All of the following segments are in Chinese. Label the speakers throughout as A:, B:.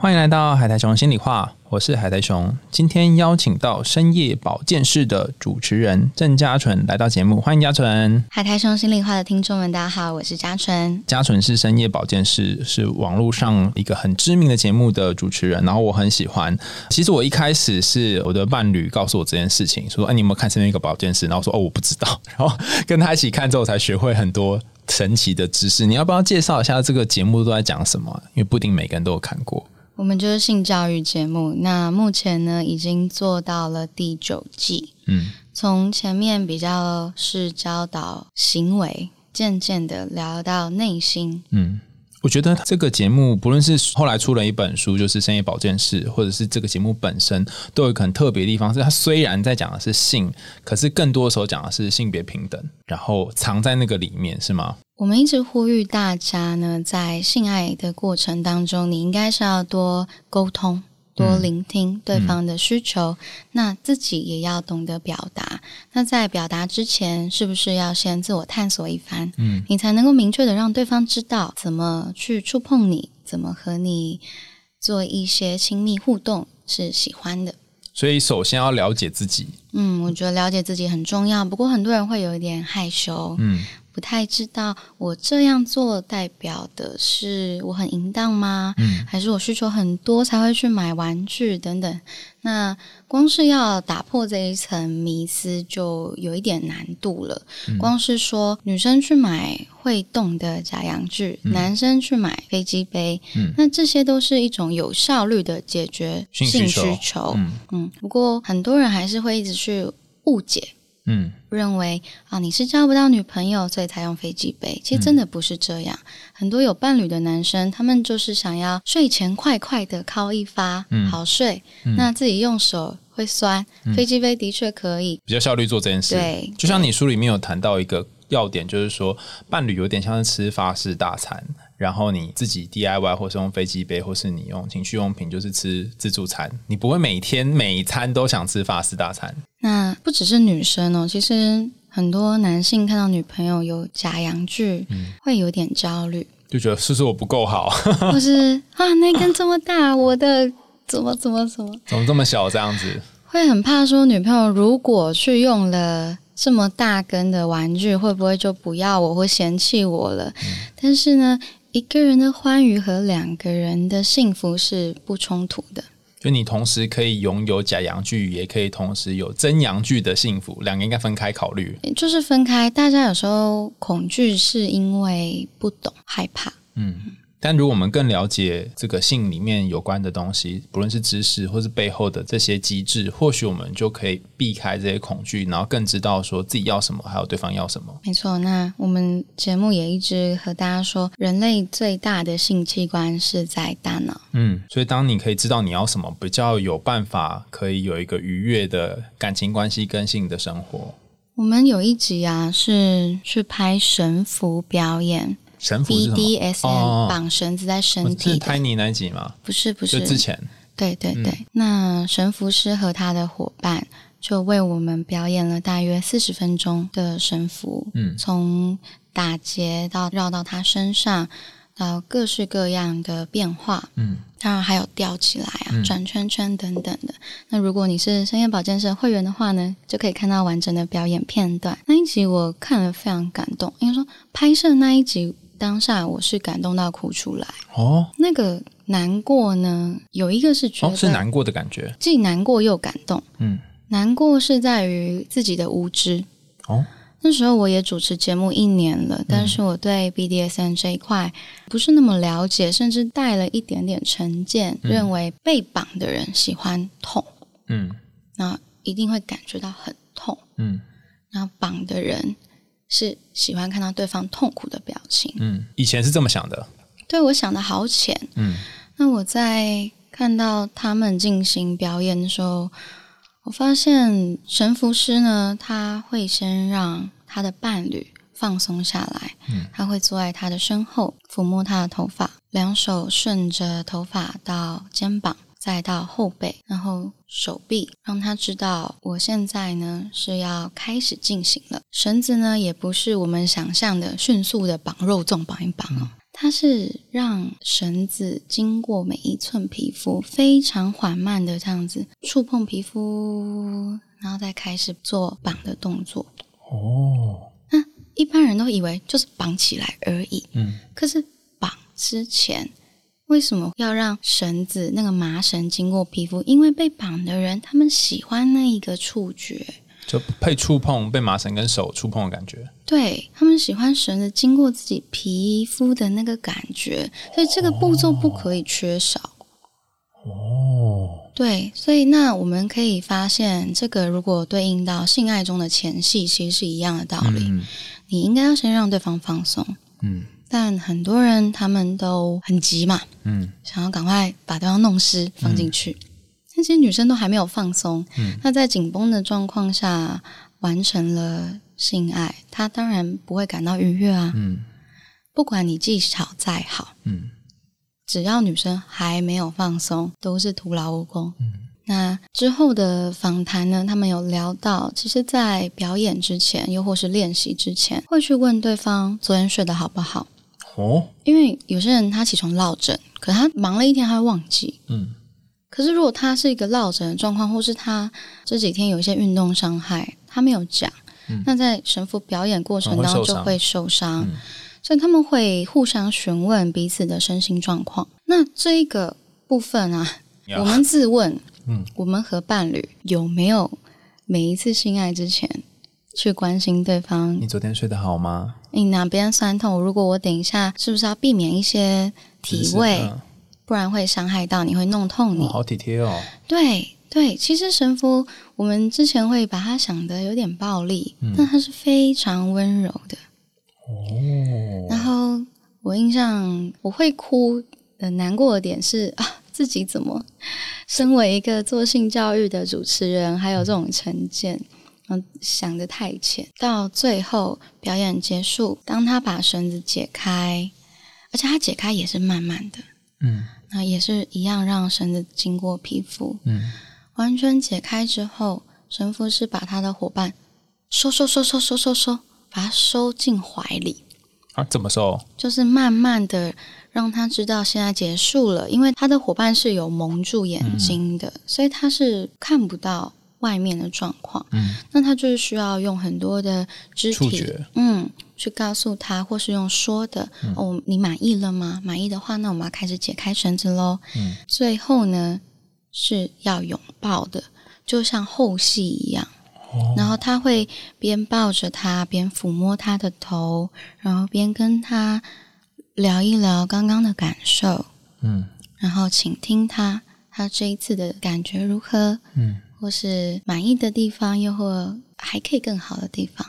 A: 欢迎来到海苔熊心里话，我是海苔熊。今天邀请到深夜保健室的主持人郑嘉纯来到节目，欢迎嘉纯。
B: 海苔熊心里话的听众们，大家好，我是嘉纯。
A: 嘉纯是深夜保健室，是网络上一个很知名的节目的主持人，然后我很喜欢。其实我一开始是我的伴侣告诉我这件事情，说：“哎，你有没有看深夜一个保健室？”然后说：“哦，我不知道。”然后跟他一起看之后，才学会很多神奇的知识。你要不要介绍一下这个节目都在讲什么？因为不一定每个人都有看过。
B: 我们就是性教育节目，那目前呢已经做到了第九季。
A: 嗯，
B: 从前面比较是教导行为，渐渐的聊到内心。
A: 嗯，我觉得这个节目不论是后来出了一本书，就是深夜保健室，或者是这个节目本身，都有一个很特别的地方，是它虽然在讲的是性，可是更多的时候讲的是性别平等，然后藏在那个里面，是吗？
B: 我们一直呼吁大家呢，在性爱的过程当中，你应该是要多沟通、多聆听对方的需求，那自己也要懂得表达。那在表达之前，是不是要先自我探索一番？
A: 嗯，
B: 你才能够明确的让对方知道怎么去触碰你，怎么和你做一些亲密互动是喜欢的。
A: 所以首先要了解自己。
B: 嗯，我觉得了解自己很重要。不过很多人会有一点害羞。
A: 嗯。
B: 不太知道我这样做代表的是我很淫荡吗？
A: 嗯，
B: 还是我需求很多才会去买玩具等等？那光是要打破这一层迷思就有一点难度了。光是说女生去买会动的假洋具，男生去买飞机杯，那这些都是一种有效率的解决性需求。嗯，不过很多人还是会一直去误解。
A: 嗯，
B: 认为啊，你是交不到女朋友，所以才用飞机杯。其实真的不是这样。很多有伴侣的男生，他们就是想要睡前快快的靠一发，好睡。那自己用手会酸，飞机杯的确可以
A: 比较效率做这件事。
B: 对，
A: 就像你书里面有谈到一个要点，就是说伴侣有点像是吃法式大餐。然后你自己 DIY 或是用飞机杯，或是你用情趣用品，就是吃自助餐。你不会每天每一餐都想吃法式大餐。
B: 那不只是女生哦，其实很多男性看到女朋友有假阳具，会有点焦虑，
A: 就觉得是不是我不够好，
B: 或是啊那根这么大，我的怎么怎么怎么
A: 怎么这么小这样子，
B: 会很怕说女朋友如果去用了这么大根的玩具，会不会就不要我或嫌弃我了？但是呢。一个人的欢愉和两个人的幸福是不冲突的。
A: 就你同时可以拥有假阳具，也可以同时有真阳具的幸福，两个应该分开考虑。
B: 就是分开，大家有时候恐惧是因为不懂、害怕。
A: 嗯。但如果我们更了解这个性里面有关的东西，不论是知识或是背后的这些机制，或许我们就可以避开这些恐惧，然后更知道说自己要什么，还有对方要什么。
B: 没错，那我们节目也一直和大家说，人类最大的性器官是在大脑。
A: 嗯，所以当你可以知道你要什么，比较有办法可以有一个愉悦的感情关系跟性的生活。
B: 我们有一集啊，是去拍神符表演。BDSM 绑绳子在身体，
A: 是拍你那一集吗？
B: 不是，不是，
A: 之前。
B: 对对对，那神符师和他的伙伴就为我们表演了大约四十分钟的神符，
A: 嗯，
B: 从打结到绕到他身上，到各式各样的变化，
A: 嗯，
B: 当然还有吊起来啊、转圈圈等等的。那如果你是深夜保健社会员的话呢，就可以看到完整的表演片段。那一集我看了非常感动，应该说拍摄那一集。当下我是感动到哭出来
A: 哦，
B: 那个难过呢，有一个是觉得
A: 是难过的感觉，
B: 既难过又感动。
A: 嗯，
B: 难过是在于自己的无知
A: 哦。
B: 那时候我也主持节目一年了，但是我对 BDSN 这一块不是那么了解，甚至带了一点点成见，认为被绑的人喜欢痛，
A: 嗯，
B: 那一定会感觉到很痛，
A: 嗯，
B: 然后绑的人。是喜欢看到对方痛苦的表情。
A: 嗯，以前是这么想的。
B: 对，我想的好浅。
A: 嗯，
B: 那我在看到他们进行表演的时候，我发现神符师呢，他会先让他的伴侣放松下来，嗯他会坐在他的身后，抚摸他的头发，两手顺着头发到肩膀，再到后背，然后手臂，让他知道我现在呢是要开始进行了。绳子呢也不是我们想象的迅速的绑肉粽绑一绑哦，它是让绳子经过每一寸皮肤，非常缓慢的这样子触碰皮肤，然后再开始做绑的动作。
A: 哦，
B: 那一般人都以为就是绑起来而已，
A: 嗯，
B: 可是绑之前为什么要让绳子那个麻绳经过皮肤？因为被绑的人他们喜欢那一个触觉，
A: 就被触碰，被麻绳跟手触碰的感觉。
B: 对他们喜欢绳子经过自己皮肤的那个感觉，所以这个步骤不可以缺少。
A: 哦，
B: 对，所以那我们可以发现，这个如果对应到性爱中的前戏，其实是一样的道理。
A: 嗯
B: 你应该要先让对方放松，
A: 嗯
B: 但很多人他们都很急嘛，
A: 嗯
B: 想要赶快把对方弄湿放进去。但其实女生都还没有放松，
A: 嗯
B: 那在紧绷的状况下完成了性爱，她当然不会感到愉悦啊。
A: 嗯
B: 不管你技巧再好，
A: 嗯
B: 只要女生还没有放松，都是徒劳无功。
A: 嗯
B: 那之后的访谈呢，他们有聊到，其实，在表演之前，又或是练习之前，会去问对方昨天睡得好不好。
A: 哦，
B: 因为有些人他起床落枕，可他忙了一天，他会忘记。
A: 嗯。
B: 可是如果他是一个落枕的状况，或是他这几天有一些运动伤害，他没有讲，那在神父表演过程当中就会受伤，
A: 嗯。
B: 所以他们会互相询问彼此的身心状况。那这一个部分啊，我们自问，
A: 嗯。
B: 我们和伴侣有没有每一次性爱之前去关心对方
A: 你昨天睡得好吗？
B: 你哪边酸痛？如果我等一下是不是要避免一些体味，
A: 嗯
B: 不然会伤害到你，会弄痛你
A: 哦。好体贴哦。
B: 对对，其实神父我们之前会把他想的有点暴力，
A: 嗯
B: 但他是非常温柔的。
A: 哦，
B: 然后我印象我会哭的难过的点是 啊，自己怎么身为一个做性教育的主持人，还有这种成见。嗯，想的太浅，到最后表演结束，当他把绳子解开，而且他解开也是慢慢的，
A: 嗯。
B: 那也是一样让绳子经过皮肤，
A: 嗯。
B: 完全解开之后，神父是把他的伙伴收收收收收收收，把他收进怀里，
A: 啊，怎么收？
B: 就是慢慢的让他知道现在结束了，因为他的伙伴是有蒙住眼睛的，所以他是看不到外面的状况。
A: 嗯，
B: 那他就是需要用很多的肢体，嗯，去告诉他，或是用说的，哦，你满意了吗？满意的话，那我们要开始解开绳子喽。
A: 嗯，
B: 最后呢是要拥抱的，就像后戏一样。然后他会边抱着他，边抚摸他的头，然后边跟他聊一聊刚刚的感受，
A: 嗯。
B: 然后请听他，他这一次的感觉如何，
A: 嗯
B: 或是满意的地方，又或还可以更好的地方。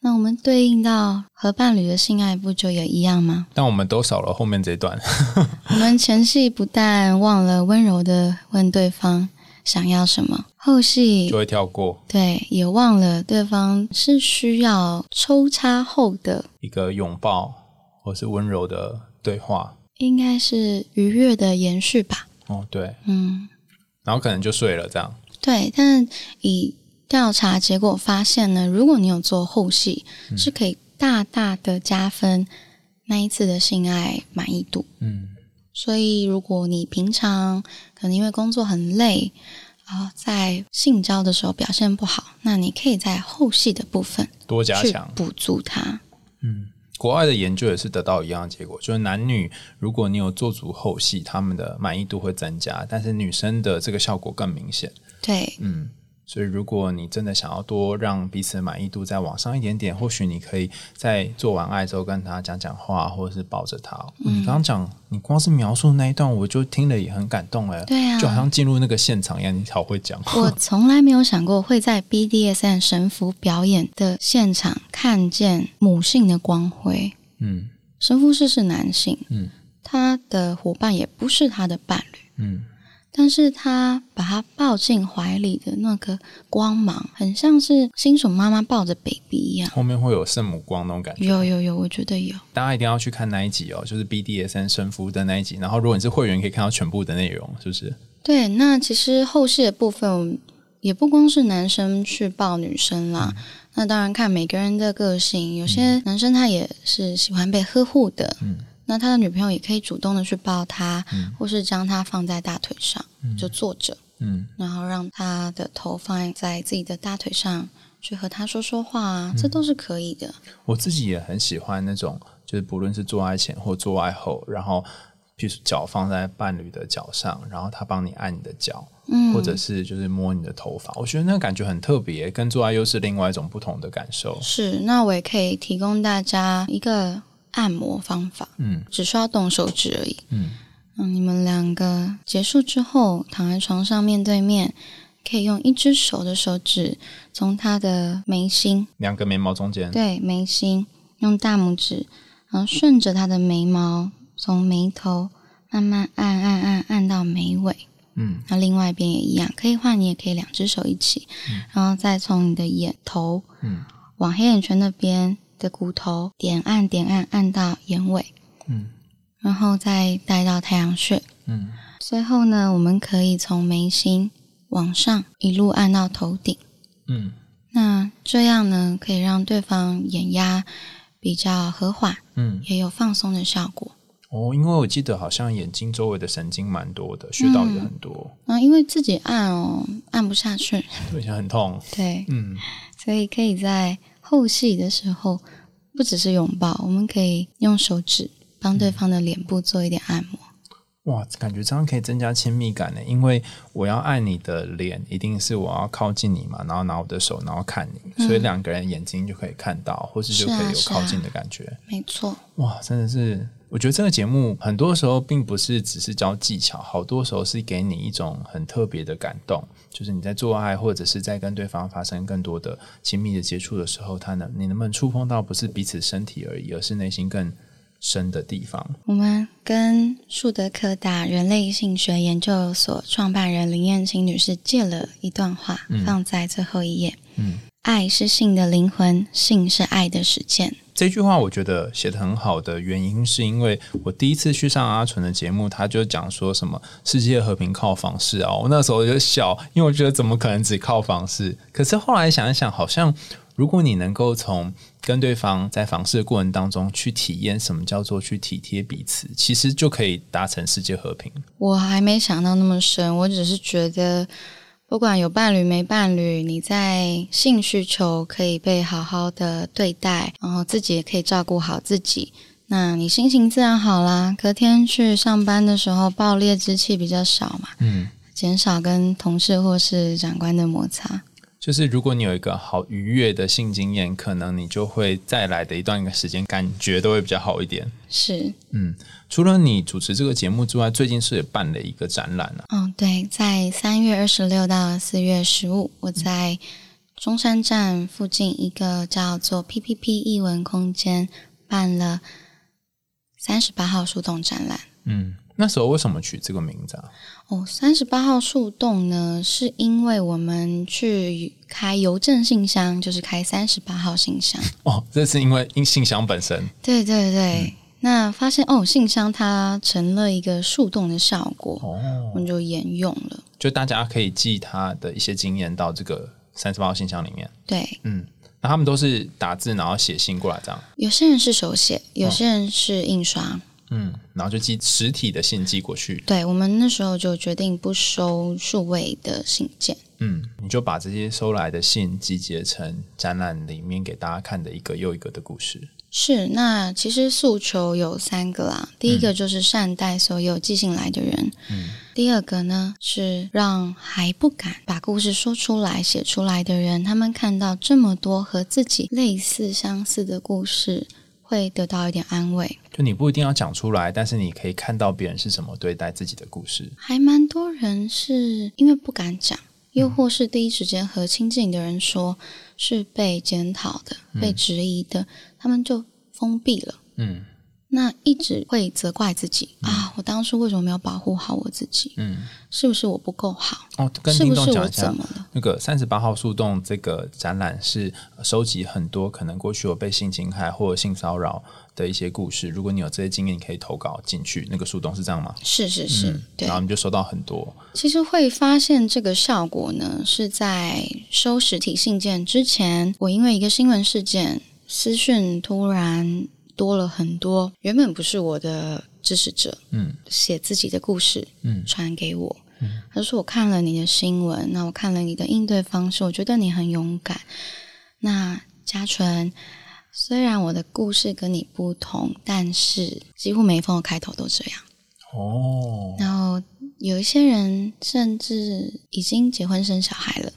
B: 那我们对应到和伴侣的性爱不就也一样吗？
A: 但我们都少了后面这段。
B: 我们前戏不但忘了温柔的问对方想要什么，后戏
A: 就会跳过
B: 对也忘了对方是需要抽插后的，
A: 一个拥抱或是温柔的对话。
B: 应该是愉悦的延续吧。
A: 哦，对，
B: 嗯，
A: 然后可能就睡了这样。
B: 对。但以调查结果发现呢，如果你有做后戏，是可以大大的加分那一次的性爱满意度。
A: 嗯
B: 所以，如果你平常可能因为工作很累，啊、在性交的时候表现不好，那你可以在后戏的部分去
A: 多加强。
B: 补足它。
A: 嗯，国外的研究也是得到一样的结果，就是男女如果你有做足后戏，他们的满意度会增加，但是女生的这个效果更明显。
B: 对，
A: 嗯，所以如果你真的想要多让彼此的满意度再往上一点点，或许你可以在做完爱之后跟他讲讲话，或者是抱着他。
B: 嗯
A: 你刚刚讲，你光是描述那一段，我就听了也很感动哎。
B: 对啊
A: 就好像进入那个现场一样，你好会讲。
B: 我从来没有想过会在 BDSM 神符表演的现场看见母性的光辉。
A: 嗯
B: 神父是是男性，
A: 嗯
B: 他的伙伴也不是他的伴侣，
A: 嗯
B: 但是他把他抱进怀里的那个光芒，很像是新手妈妈抱着 baby 一样。
A: 后面会有圣母光那种感觉。
B: 有有有，我觉得有。
A: 大家一定要去看那一集哦，就是 BDSN 神父的那一集。然后如果你是会员，可以看到全部的内容，是不是？
B: 对，那其实后续的部分也不光是男生去抱女生啦。那当然看每个人的个性，有些男生他也是喜欢被呵护的。嗯。那他的女朋友也可以主动的去抱他，或是将他放在大腿上，就坐着，嗯，然后让他的头放在自己的大腿上，去和他说说话啊，这都是可以的。
A: 我自己也很喜欢那种，就是不论是做爱前或做爱后，然后，譬如脚放在伴侣的脚上，然后他帮你按你的脚，嗯，或者是就是摸你的头发，我觉得那个感觉很特别，跟做爱又是另外一种不同的感受。
B: 是，那我也可以提供大家一个。按摩方法，嗯，只需要动手指而已，嗯，嗯，你们两个结束之后，躺在床上面对面，可以用一只手的手指从他的眉心，
A: 两个眉毛中间，
B: 对，眉心，用大拇指，然后顺着他的眉毛，从眉头慢慢按按按按到眉尾，嗯，那另外一边也一样，可以换，你也可以两只手一起，嗯。然后再从你的眼头，嗯，往黑眼圈那边。的骨头点按点按按到眼尾，嗯，然后再带到太阳穴，嗯，最后呢，我们可以从眉心往上一路按到头顶，嗯，那这样呢，可以让对方眼压比较和缓，嗯，也有放松的效果。
A: 哦，因为我记得好像眼睛周围的神经蛮多的，穴道也很多。
B: 那因为自己按哦，按不下去，
A: 对，很痛。
B: 对，嗯，所以可以在。后戏的时候，不只是拥抱，我们可以用手指帮对方的脸部做一点按摩。
A: 哇，感觉这样可以增加亲密感呢。因为我要按你的脸，一定是我要靠近你嘛，然后拿我的手，然后看你，所以两个人眼睛就可以看到，或是就可以有靠近的感觉。
B: 没错。
A: 哇，真的是。我觉得这个节目很多时候并不是只是教技巧，好多时候是给你一种很特别的感动，就是你在做爱或者是在跟对方发生更多的亲密的接触的时候，他能你能不能触碰到不是彼此身体而已，而是内心更深的地方。
B: 我们跟树德科大人类性学研究所创办人林燕青女士借了一段话，放在最后一页。嗯。爱是性的灵魂，性是爱的实践。
A: 这句话我觉得写的很好的原因，是因为我第一次去上阿纯的节目，他就讲说什么世界和平靠房事 啊，我那时候就笑，因为我觉得怎么可能只靠房事？可是后来想一想，好像如果你能够从跟对方在房事的过程当中去体验什么叫做去体贴彼此，其实就可以达成世界和平。
B: 我还没想到那么深，我只是觉得。不管有伴侣没伴侣，你在性需求可以被好好的对待，然后自己也可以照顾好自己，那你心情自然好啦。隔天去上班的时候，爆裂之气比较少嘛，嗯，减少跟同事或是长官的摩擦。
A: 就是如果你有一个好愉悦的性经验，可能你就会再来的一段时间感觉都会比较好一点。
B: 是，
A: 嗯，除了你主持这个节目之外，最近是也办了一个展览啊。
B: 嗯，对，在三月二十六到四月十五，我在中山站附近一个叫做 PPP 艺文空间办了三十八号树洞展览。
A: 嗯。那时候为什么取这个名字啊？
B: 哦，三十八号树洞呢，是因为我们去开邮政信箱，就是开三十八号信箱。
A: 哦，这是因为因信箱本身。
B: 对对对，那发现哦，信箱它成了一个树洞的效果，哦，我们就沿用了。
A: 就大家可以寄他的一些经验到这个三十八号信箱里面。
B: 对，
A: 嗯，那他们都是打字然后写信过来这样。
B: 有些人是手写，有些人是印刷。
A: 嗯，然后就寄实体的信寄过去。
B: 对，我们那时候就决定不收数位的信件。
A: 嗯，你就把这些收来的信集结成展览里面给大家看的一个又一个的故事。
B: 是，那其实诉求有三个啦。第一个就是善待所有寄信来的人。嗯。第二个呢是让还不敢把故事说出来、写出来的人，他们看到这么多和自己类似、相似的故事。会得到一点安慰。
A: 就你不一定要讲出来，但是你可以看到别人是怎么对待自己的故事。
B: 还蛮多人是因为不敢讲，又或是第一时间和亲近的人说，是被检讨的、被质疑的，他们就封闭了。嗯，那一直会责怪自己、啊，我当初为什么没有保护好我自己？
A: 嗯，
B: 是不是我不够好？
A: 哦，跟
B: 不是
A: 众讲一下
B: 我怎，么了？
A: 那个三十八号树洞这个展览是收集很多可能过去有被性侵害或者性骚扰的一些故事。如果你有这些经验，你可以投稿进去。那个树洞是这样吗？
B: 是是是，对
A: 然。后你就收到很多。
B: 其实会发现这个效果呢，是在收实体信件之前，我因为一个新闻事件，私讯突然多了很多，原本不是我的支持者
A: 嗯
B: 写自己的故事
A: 嗯
B: 传给我。嗯他说：“我看了你的新闻，那我看了你的应对方式，我觉得你很勇敢。那嘉纯，虽然我的故事跟你不同，但是几乎每一封的开头都这样。
A: 哦，
B: 然后有一些人甚至已经结婚生小孩了，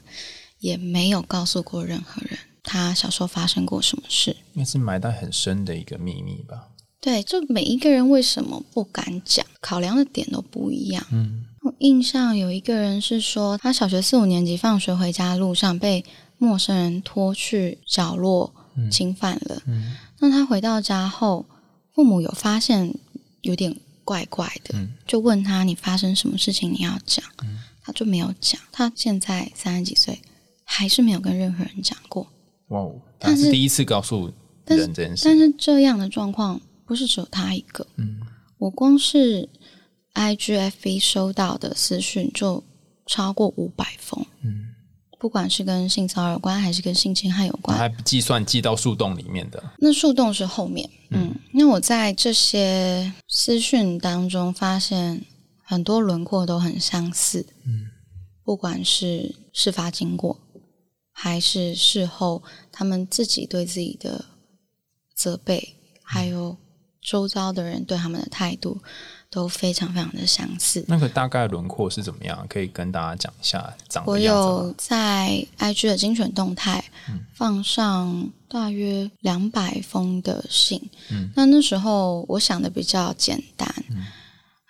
B: 也没有告诉过任何人他小时候发生过什么事。
A: 应该是埋在很深的一个秘密吧。
B: 对，就每一个人为什么不敢讲，考量的点都不一样。
A: 嗯
B: 我印象有一个人是说，他小学四五年级放学回家路上被陌生人拖去角落侵犯了。
A: 嗯
B: 那他回到家后，父母有发现有点怪怪的，
A: 嗯
B: 就问他：“你发生什么事情？你要讲。他就没有讲。他现在三十几岁，还是没有跟任何人讲过。
A: 哇哦，他是第一次告诉
B: 但是
A: 人这件事。
B: 但是这样的状况不是只有他一个。
A: 嗯
B: 我光是 IGFV 收到的私讯就超过五百封，
A: 嗯，
B: 不管是跟性骚扰有关，还是跟性侵害有关。
A: 还计算寄到树洞里面的。
B: 那树洞是后面，嗯，那我在这些私讯当中发现很多轮廓都很相似，
A: 嗯，
B: 不管是事发经过，还是事后他们自己对自己的责备，还有周遭的人对他们的态度，都非常非常的相似。
A: 那个大概轮廓是怎么样？可以跟大家讲一下长
B: 我？有在 IG 的精选动态
A: 嗯
B: 放上大约两百封的信。
A: 嗯
B: 那那时候我想的比较简单，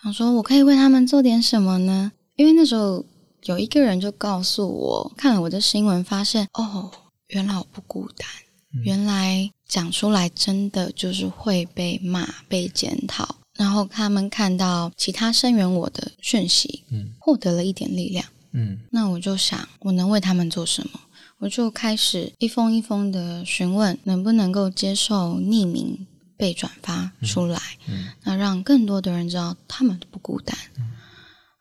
B: 想说我可以为他们做点什么呢？因为那时候有一个人就告诉我，看了我的新闻，发现哦，原来我不孤单，
A: 嗯
B: 原来讲出来真的就是会被骂、被检讨。然后他们看到其他声援我的讯息，
A: 嗯
B: 获得了一点力量。
A: 嗯
B: 那我就想，我能为他们做什么？我就开始一封一封的询问，能不能够接受匿名被转发出来，
A: 嗯
B: 那让更多的人知道他们不孤单。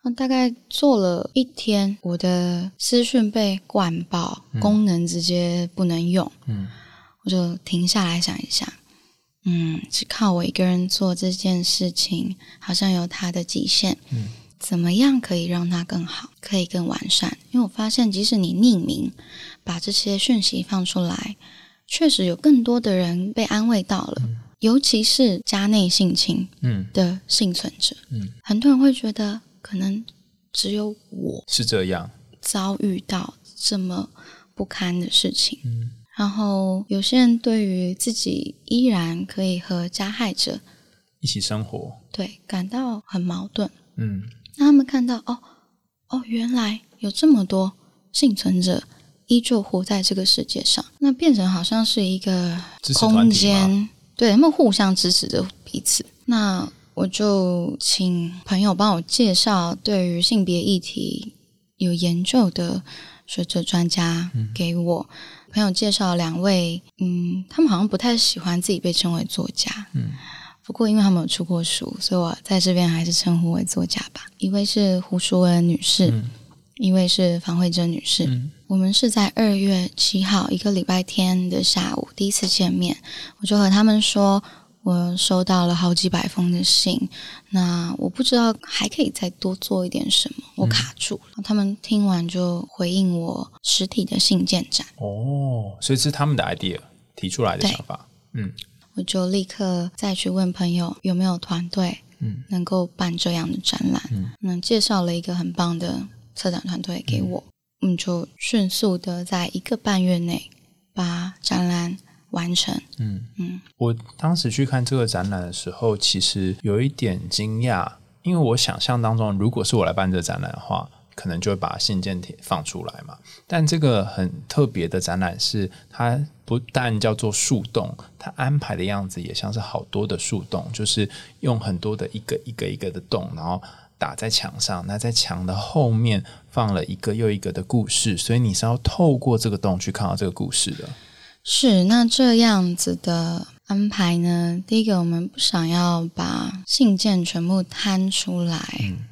B: 那大概做了一天，我的私讯被灌爆，功能直接不能用，
A: 嗯。
B: 我就停下来想一想，嗯，只靠我一个人做这件事情，好像有它的极限。
A: 嗯。
B: 怎么样可以让它更好，可以更完善？因为我发现，即使你匿名把这些讯息放出来，确实有更多的人被安慰到了，尤其是家内性侵
A: 嗯。
B: 的幸存者，
A: 嗯，
B: 很多人会觉得，可能只有我
A: 是这样。
B: 遭遇到这么不堪的事情。
A: 嗯
B: 然后有些人对于自己依然可以和加害者
A: 一起生活。
B: 对感到很矛盾，
A: 嗯
B: 那他们看到哦哦，原来有这么多幸存者依旧活在这个世界上，那变成好像是一个空间，对他们互相支持着彼此。那我就请朋友帮我介绍对于性别议题有研究的学者专家给我。朋友介绍两位，嗯，他们好像不太喜欢自己被称为作家，
A: 嗯
B: 不过因为他们有出过书，所以我在这边还是称呼为作家吧。一位是胡淑文女士，
A: 嗯
B: 一位是房慧珍女士。
A: 嗯
B: 我们是在二月七号一个礼拜天的下午第一次见面，我就和他们说，我收到了好几百封的信，那我不知道还可以再多做一点什么，我卡住了。他们听完就回应我实体的信件展，
A: 哦，所以是他们的 idea 提出来的想法。嗯。
B: 我就立刻再去问朋友有没有团队
A: 嗯。
B: 能够办这样的展览，
A: 嗯。
B: 嗯，介绍了一个很棒的策展团队给我，嗯，就迅速的在一个半月内把展览完成。
A: 嗯
B: 嗯
A: 我当时去看这个展览的时候，其实有一点惊讶，因为我想象当中，如果是我来办这个展览的话，可能就会把信件帖放出来嘛。但这个很特别的展览是，它不但叫做树洞，它安排的样子也像是好多的树洞，就是用很多的一个一个一个的洞，然后打在墙上。那在墙的后面放了一个又一个的故事，所以你是要透过这个洞去看到这个故事的。
B: 是，那这样子的安排呢？第一个，我们不想要把信件全部摊出来。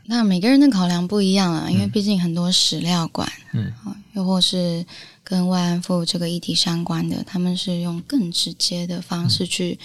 B: 那每个人的考量不一样啊，因为毕竟很多史料馆，嗯，又或是跟慰安妇这个议题相关的，他们是用更直接的方式去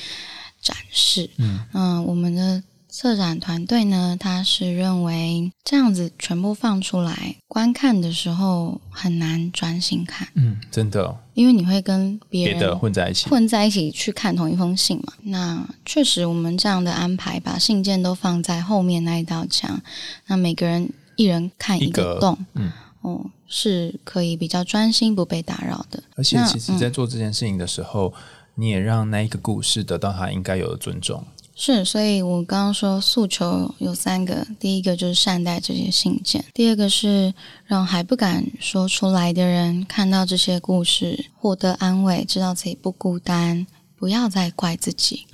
B: 展示。嗯，嗯，我们的。策展团队呢，他是认为这样子全部放出来观看的时候很难专心看。
A: 嗯，真的，
B: 因为你会跟别
A: 人混在一起，
B: 混在一起去看同一封信嘛。那确实，我们这样的安排，把信件都放在后面那一道墙，那每个人一人看一个洞，嗯，哦，是可以比较专心，不被打扰的。
A: 而且，其实，在做这件事情的时候，你也让那一个故事得到他应该有的尊重。
B: 是，所以我刚刚说诉求有三个，第一个就是善待这些信件，第二个是让还不敢说出来的人看到这些故事获得安慰，知道自己不孤单，不要再怪自己。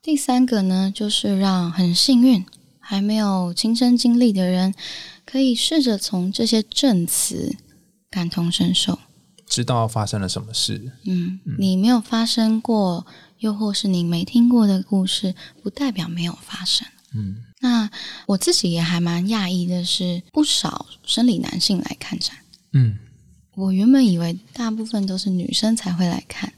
B: 第三个呢，就是让很幸运还没有亲身经历的人，可以试着从这些证词感同身受，
A: 知道发生了什么事。
B: 嗯，你没有发生过。又或是你没听过的故事，不代表没有发生。嗯，那我自己也还蛮讶异的是，不少生理男性来看展。嗯，我原本以为大部分都是女生才会来看。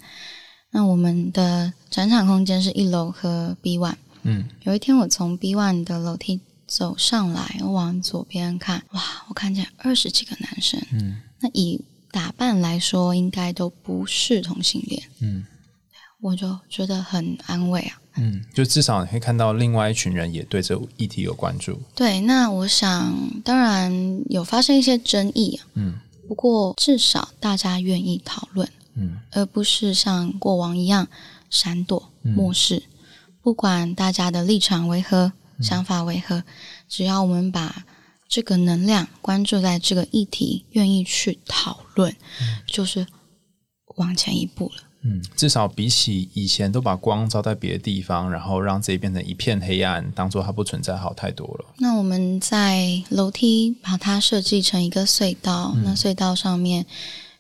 B: 那我们的展场空间是一楼和 B one。嗯，有一天我从 B one 的楼梯走上来，我往左边看，哇，我看见二十几个男生。嗯，那以打扮来说，应该都不是同性恋。嗯。我就觉得很安慰啊，
A: 嗯，就至少你会看到另外一群人也对这议题有关注。
B: 对，那我想当然有发生一些争议啊，嗯，不过至少大家愿意讨论，嗯，而不是像过往一样闪躲、漠视。不管大家的立场为何、想法为何，只要我们把这个能量关注在这个议题，愿意去讨论，就是往前一步了。
A: 嗯，至少比起以前都把光照在别的地方，然后让自己变成一片黑暗，当做它不存在，好太多了。
B: 那我们在楼梯把它设计成一个隧道，那隧道上面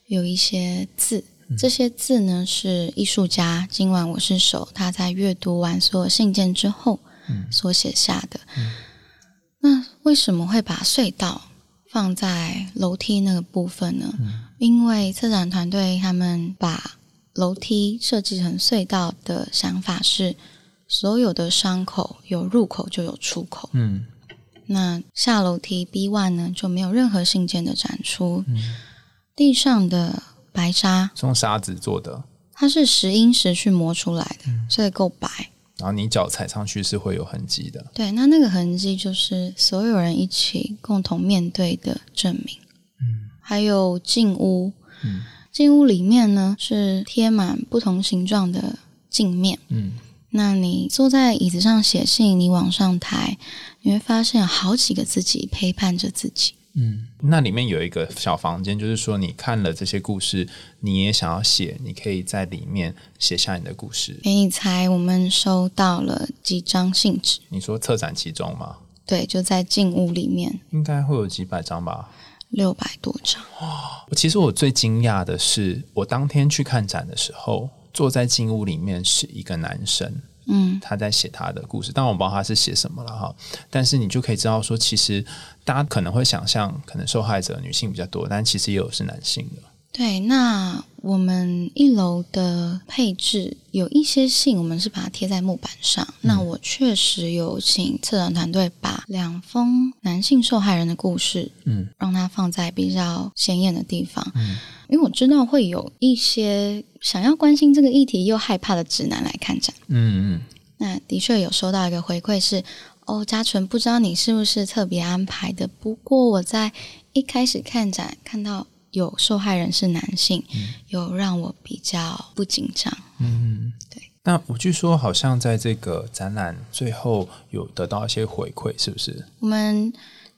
B: 有一些字，这些字呢是艺术家今晚我是手他在阅读完所有信件之后所写下的。那为什么会把隧道放在楼梯那个部分呢？因为策展团队他们把楼梯设计成隧道的想法是，所有的伤口有入口就有出口。嗯，那下楼梯 B one 呢就没有任何信件的展出。嗯，地上的白沙
A: 是用沙子做的，
B: 它是石英石去磨出来的，所以够白。
A: 然后你脚踩上去是会有痕迹的。
B: 对，那那个痕迹就是所有人一起共同面对的证明。嗯，还有进屋。嗯。镜屋里面呢是贴满不同形状的镜面，嗯，那你坐在椅子上写信，你往上抬，你会发现有好几个自己陪伴着自己，
A: 嗯，那里面有一个小房间，就是说你看了这些故事，你也想要写，你可以在里面写下你的故事。
B: 给你猜，我们收到了几张信纸？
A: 你说策展其中吗？
B: 对，就在镜屋里面，
A: 应该会有几百张吧。
B: 六百多张
A: 哇！其实我最惊讶的是，我当天去看展的时候，坐在金屋里面是一个男生，嗯，他在写他的故事，但我不知道他是写什么了哈。但是你就可以知道说，其实大家可能会想象，可能受害者女性比较多，但其实也有是男性的。
B: 对，那我们一楼的配置有一些信，我们是把它贴在木板上。那我确实有请策展团队把两封男性受害人的故事，嗯，让它放在比较显眼的地方。嗯，因为我知道会有一些想要关心这个议题又害怕的直男来看展。嗯嗯，那的确有收到一个回馈是，哦，嘉纯，不知道你是不是特别安排的？不过我在一开始看展看到。有受害人是男性，有让我比较不紧张。嗯，对。
A: 那我据说好像在这个展览最后有得到一些回馈，是不是？
B: 我们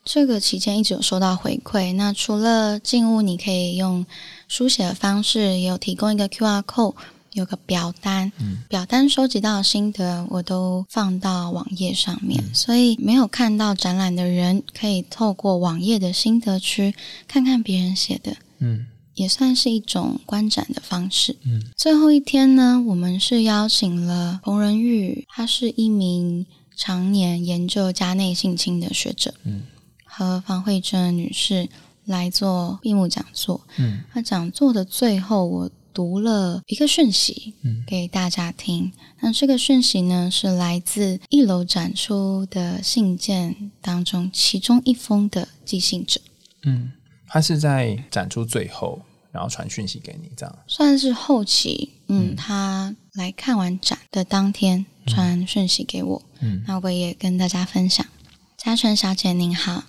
B: 这个期间一直有收到回馈。那除了进屋，你可以用书写的方式，也有提供一个 QR code，有个表单。表单收集到的心得，我都放到网页上面。所以没有看到展览的人，可以透过网页的心得区看看别人写的。
A: 嗯
B: 也算是一种观展的方式。
A: 嗯，
B: 最后一天呢，我们是邀请了彭仁玉，他是一名常年研究家内性侵的学者，
A: 嗯，
B: 和方慧珍女士来做闭幕讲座。
A: 嗯，
B: 那讲座的最后，我读了一个讯息，
A: 嗯，
B: 给大家听。那这个讯息呢，是来自一楼展出的信件当中其中一封的寄信者。
A: 嗯，他是在展出最后，然后传讯息给你，这样。
B: 算是后期，嗯，他来看完展的当天传讯息给我，
A: 嗯
B: 那我也跟大家分享。嘉纯小姐您好，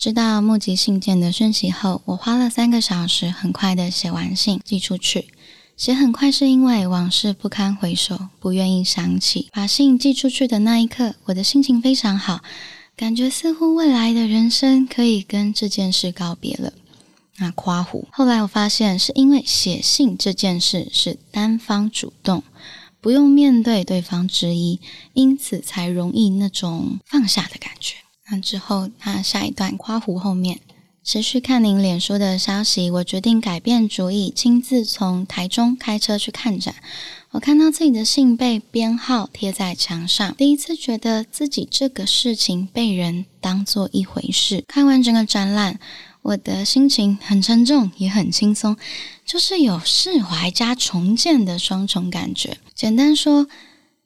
B: 知道募集信件的讯息后，我花了三个小时，很快的写完信寄出去。写很快是因为往事不堪回首，不愿意想起。把信寄出去的那一刻，我的心情非常好，感觉似乎未来的人生可以跟这件事告别了。那夸胡。后来我发现，是因为写信这件事是单方主动，不用面对对方质疑，因此才容易那种放下的感觉。那之后，那下一段夸胡后面。持续看您脸书的消息，我决定改变主意，亲自从台中开车去看展。我看到自己的信被编号贴在墙上，第一次觉得自己这个事情被人当做一回事。看完整个展览，我的心情很沉重，也很轻松，就是有释怀加重建的双重感觉。简单说，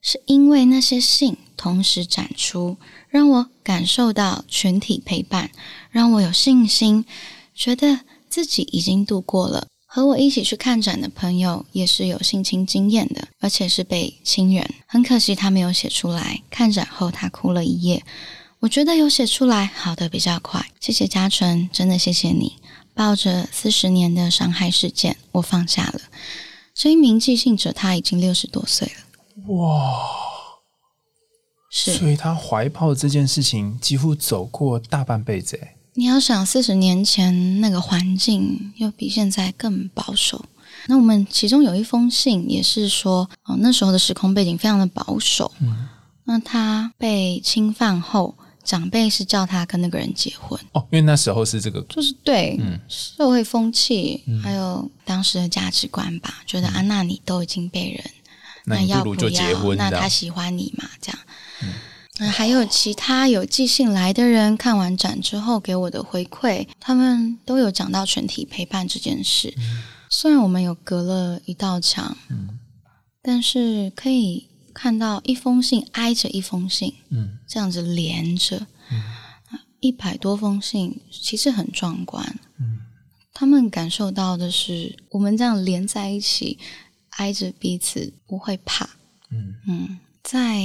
B: 是因为那些信同时展出，让我感受到群体陪伴，让我有信心，觉得自己已经度过了。和我一起去看展的朋友也是有性侵经验的，而且是被亲人。很可惜他没有写出来。看展后他哭了一夜。我觉得有写出来好的比较快。谢谢嘉纯，真的谢谢你。抱着四十年的伤害事件，我放下了。这一名寄信者他已经六十多岁了。
A: 哇，
B: 是
A: 所以他怀抱这件事情几乎走过大半辈子，哎，
B: 你要想四十年前那个环境，又比现在更保守。那我们其中有一封信也是说，哦，那时候的时空背景非常的保守。
A: 嗯，
B: 那他被侵犯后，长辈是叫他跟那个人结婚，
A: 哦，因为那时候是这个，
B: 就是对、
A: 嗯
B: 社会风气、还有当时的价值观吧，觉得啊，那你都已经被人，
A: 那不如就结婚，
B: 那他喜欢你嘛？这样。那还有其他有寄信来的人，看完展之后给我的回馈，他们都有讲到全体陪伴这件事。虽然我们有隔了一道墙，
A: 嗯
B: 但是可以看到一封信挨着一封信，
A: 嗯
B: 这样子连着，一百多封信，其实很壮观。
A: 嗯
B: 他们感受到的是，我们这样连在一起，挨着彼此，不会怕。
A: 嗯
B: 嗯，在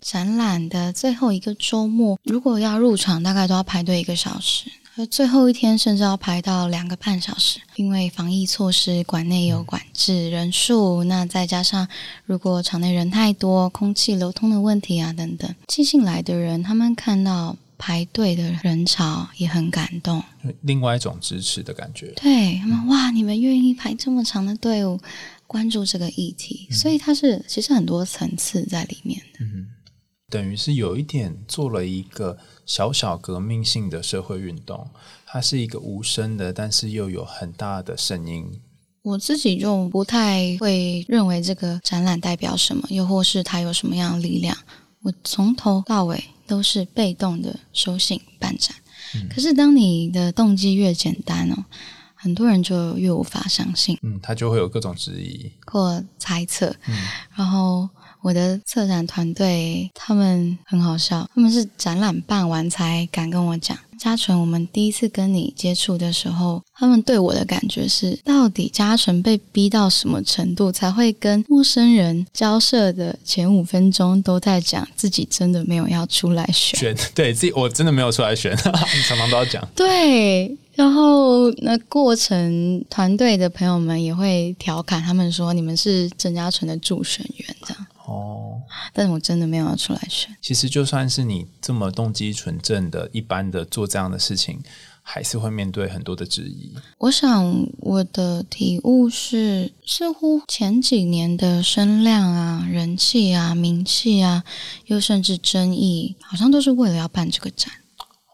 B: 展览的最后一个周末，如果要入场，大概都要排队一个小时。而最后一天甚至要排到两个半小时，因为防疫措施，馆内有管制人数，那再加上如果场内人太多，空气流通的问题啊等等，寄信来的人，他们看到排队的人潮也很感动，
A: 另外一种支持的感觉。
B: 对他们哇，你们愿意排这么长的队伍，关注这个议题，所以它是其实很多层次在里面的。
A: 等于是有一点做了一个小小革命性的社会运动，它是一个无声的，但是又有很大的声音。
B: 我自己就不太会认为这个展览代表什么，又或是它有什么样的力量。我从头到尾都是被动的收信办展。可是当你的动机越简单哦，很多人就越无法相信
A: 嗯，他就会有各种质疑。
B: 或猜测。然后我的策展团队他们很好笑，他们是展览办完才敢跟我讲。嘉纯，我们第一次跟你接触的时候，他们对我的感觉是，到底嘉纯被逼到什么程度，才会跟陌生人交涉的前五分钟都在讲自己真的没有要出来选。
A: 选 对自己，我真的没有出来选，你常常都要讲。
B: 对，然后那过程团队的朋友们也会调侃他们说：“你们是郑嘉纯的助选员。”这样
A: 哦，
B: 但是我真的没有要出来选。
A: 其实就算是你这么动机纯正的、一般的做这样的事情，还是会面对很多的质疑。
B: 我想我的体悟是，似乎前几年的声量啊、人气啊、名气啊，又甚至争议，好像都是为了要办这个展。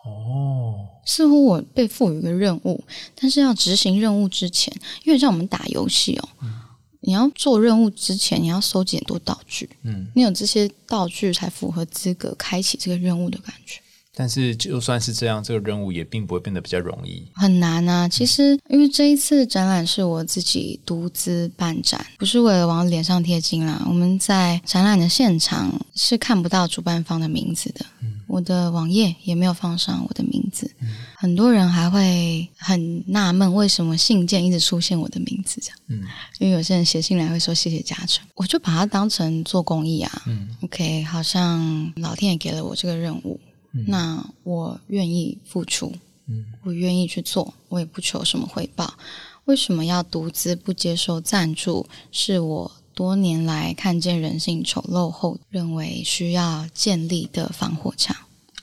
A: 哦，
B: 似乎我被赋予一个任务，但是要执行任务之前，因为像我们打游戏哦，你要做任务之前，你要收集很多道具，
A: 嗯，
B: 你有这些道具才符合资格开启这个任务的感觉。
A: 但是就算是这样，这个任务也并不会变得比较容易。
B: 很难啊！其实，因为这一次展览是我自己独资办展，不是为了往脸上贴金啦。我们在展览的现场是看不到主办方的名字的，我的网页也没有放上我的名字。很多人还会很纳闷，为什么信件一直出现我的名字这样？
A: 嗯，
B: 因为有些人写信来会说谢谢嘉诚，我就把它当成做公益啊。
A: 嗯
B: ，OK，好像老天爷给了我这个任务，那我愿意付出，
A: 嗯，
B: 我愿意去做，我也不求什么回报。为什么要独资不接受赞助？是我多年来看见人性丑陋后，认为需要建立的防火墙。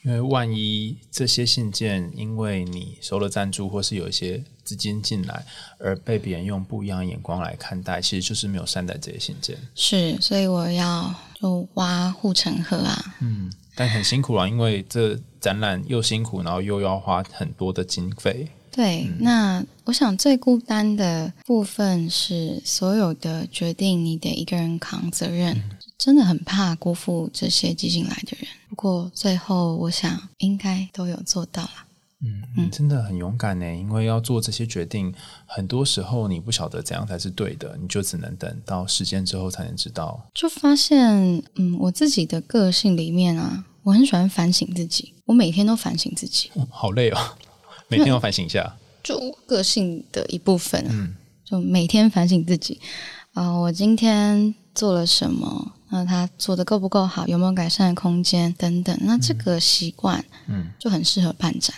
A: 因为万一这些信件因为你收了赞助，或是有一些资金进来，而被别人用不一样的眼光来看待，其实就是没有善待这些信件。
B: 是，所以我要就挖护城河啊。
A: 嗯，但很辛苦啊，因为这展览又辛苦，然后又要花很多的经费。
B: 对，那我想最孤单的部分是所有的决定你得一个人扛责任，真的很怕辜负这些寄进来的人。不过最后我想应该都有做到了。
A: 嗯，你真的很勇敢呢，因为要做这些决定，很多时候你不晓得怎样才是对的，你就只能等到时间之后才能知道。
B: 就发现，嗯，我自己的个性里面啊，我很喜欢反省自己，我每天都反省自己，
A: 哦好累哦，每天要反省一下。
B: 就个性的一部分啊。
A: 嗯
B: 就每天反省自己啊、我今天做了什么？那他做的够不够好？有没有改善的空间？等等。那这个习惯
A: 嗯，
B: 就很适合办展。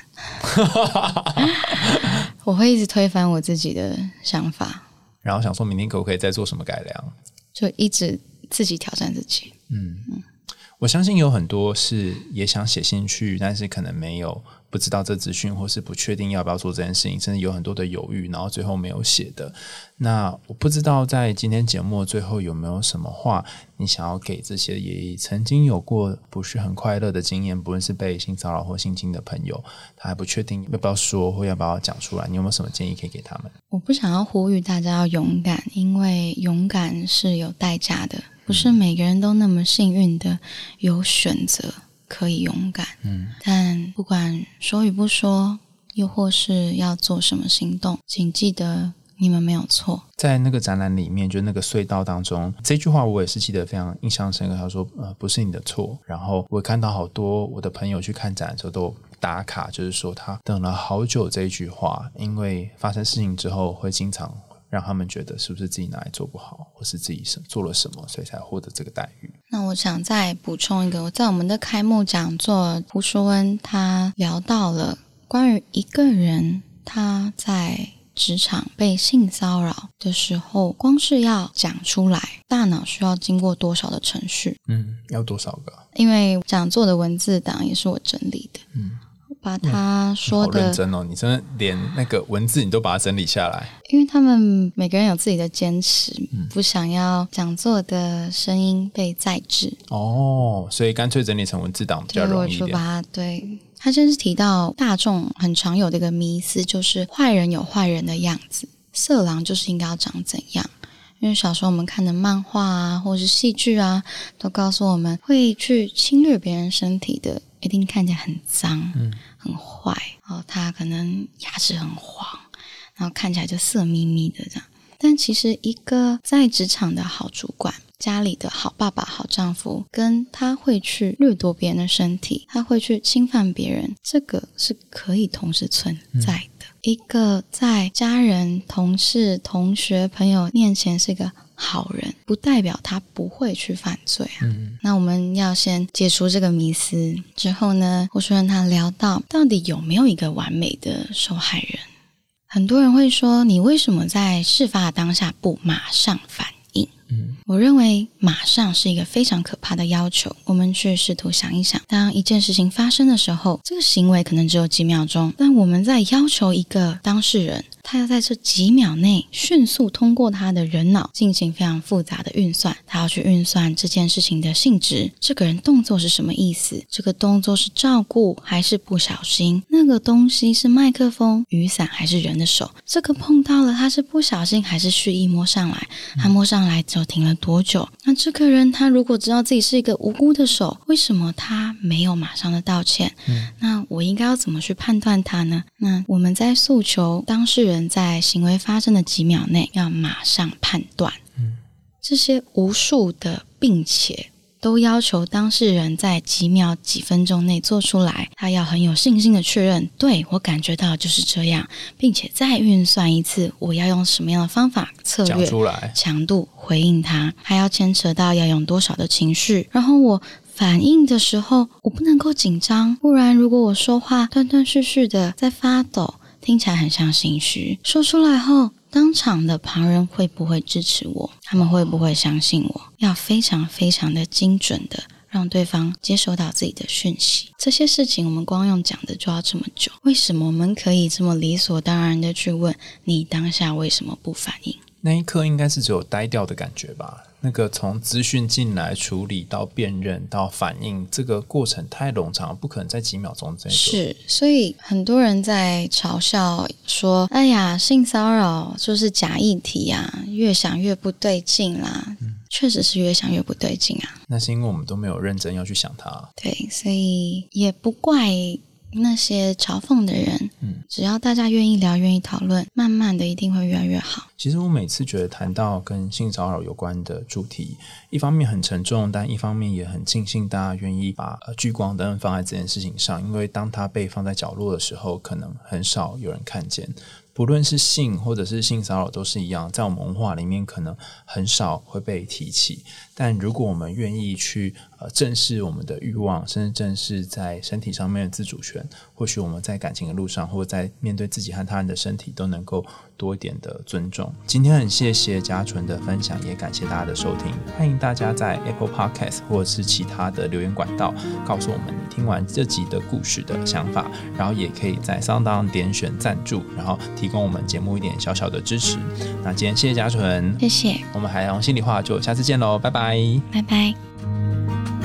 B: 我会一直推翻我自己的想法，
A: 然后想说明天可不可以再做什么改良？
B: 就一直自己挑战自己。
A: 嗯，我相信有很多是也想写信去，但是可能没有不知道这资讯，或是不确定要不要做这件事情，甚至有很多的犹豫，然后最后没有写的。那我不知道在今天节目最后有没有什么话你想要给这些也曾经有过不是很快乐的经验，不论是被性骚扰或性侵的朋友，他还不确定要不要说或要不要讲出来，你有没有什么建议可以给他们？
B: 我不想要呼吁大家要勇敢，因为勇敢是有代价的，不是每个人都那么幸运的有选择可以勇敢。
A: 嗯，
B: 但不管说与不说，又或是要做什么行动，请记得你们没有错。
A: 在那个展览里面，就那个隧道当中，这句话我也是记得非常印象深刻。他说：“呃，不是你的错。”然后我看到好多我的朋友去看展的时候都打卡，就是说他等了好久这一句话，因为发生事情之后会经常让他们觉得是不是自己哪里做不好，或是自己什做了什么，所以才获得这个待遇。
B: 那我想再补充一个，我在我们的开幕讲座，胡淑恩他聊到了关于一个人他在职场被性骚扰的时候，光是要讲出来，大脑需要经过多少的程序？
A: 嗯，要多少个？
B: 因为讲座的文字档也是我整理的，
A: 嗯，
B: 把他说
A: 好认
B: 的，
A: 真哦，你真的连那个文字你都把它整理下来。
B: 因为他们每个人有自己的坚持，
A: 嗯
B: 不想要讲座的声音被再制，
A: 哦，所以干脆整理成文字档比较容易一点。
B: 就把它对。他先是提到大众很常有的一个迷思，就是坏人有坏人的样子，色狼就是应该要长怎样。因为小时候我们看的漫画啊，或是戏剧啊，都告诉我们会去侵略别人身体的，一定看起来很脏、
A: 嗯
B: 很坏然后。他可能牙齿很黄，然后看起来就色眯眯的这样。但其实一个在职场的好主管，家里的好爸爸、好丈夫，跟他会去掠夺别人的身体，他会去侵犯别人，这个是可以同时存在的。一个在家人、同事、同学、朋友面前是一个好人，不代表他不会去犯罪啊。
A: 嗯
B: 那我们要先解除这个迷思，之后呢，胡淑任他聊到，到底有没有一个完美的受害人？很多人会说，你为什么在事发的当下不马上反应？嗯，我认为马上是一个非常可怕的要求。我们去试图想一想，当一件事情发生的时候，这个行为可能只有几秒钟，但我们在要求一个当事人。他要在这几秒内迅速通过他的人脑进行非常复杂的运算，他要去运算这件事情的性质，这个人动作是什么意思？这个动作是照顾还是不小心？那个东西是麦克风、雨伞还是人的手？这个碰到了，他是不小心还是蓄意摸上来？他摸上来就停了多久？那这个人他如果知道自己是一个无辜的手，为什么他没有马上的道歉？那我应该要怎么去判断他呢？那我们在诉求当事。在行为发生的几秒内，要马上判断。嗯，这些无数的，并且都要求当事人在几秒、几分钟内做出来。他要很有信心的确认，对我感觉到就是这样，并且再运算一次，我要用什么样的方法、策略、强度回应他，还要牵扯到要用多少的情绪。然后我反应的时候，我不能够紧张，不然如果我说话断断续续的在发抖。听起来很像心虚，说出来后，当场的旁人会不会支持我？他们会不会相信我？要非常非常的精准的让对方接收到自己的讯息。这些事情我们光用讲的就要这么久，为什么我们可以这么理所当然的去问你当下为什么不反应？
A: 那一刻应该是只有呆掉的感觉吧。那个从资讯进来处理到辨认到反应，这个过程太冗长，不可能在几秒钟之内。
B: 是，所以很多人在嘲笑说：“哎呀，性骚扰就是假议题啊，越想越不对劲啦。”确实是越想越不对劲啊。
A: 那是因为我们都没有认真要去想它。
B: 对，所以也不怪。那些嘲讽的人，嗯，只要大家愿意聊、愿意讨论，慢慢的一定会越来越好。
A: 其实我每次觉得谈到跟性骚扰有关的主题，一方面很沉重，但一方面也很庆幸大家愿意把聚光灯放在这件事情上，因为当它被放在角落的时候，可能很少有人看见。不论是性或者是性骚扰都是一样，在我们文化里面可能很少会被提起。但如果我们愿意去呃正视我们的欲望，甚至正视在身体上面的自主权，或许我们在感情的路上，或者在面对自己和他人的身体，都能够多一点的尊重。今天很谢谢嘉纯的分享，也感谢大家的收听。欢迎大家在 Apple Podcast 或者是其他的留言管道，告诉我们你听完这集的故事的想法，然后也可以在上当点选赞助，然后提供我们节目一点小小的支持。那今天谢谢嘉纯，
B: 谢谢。
A: 我们海洋心里话就下次见喽，拜拜。
B: 拜拜。Música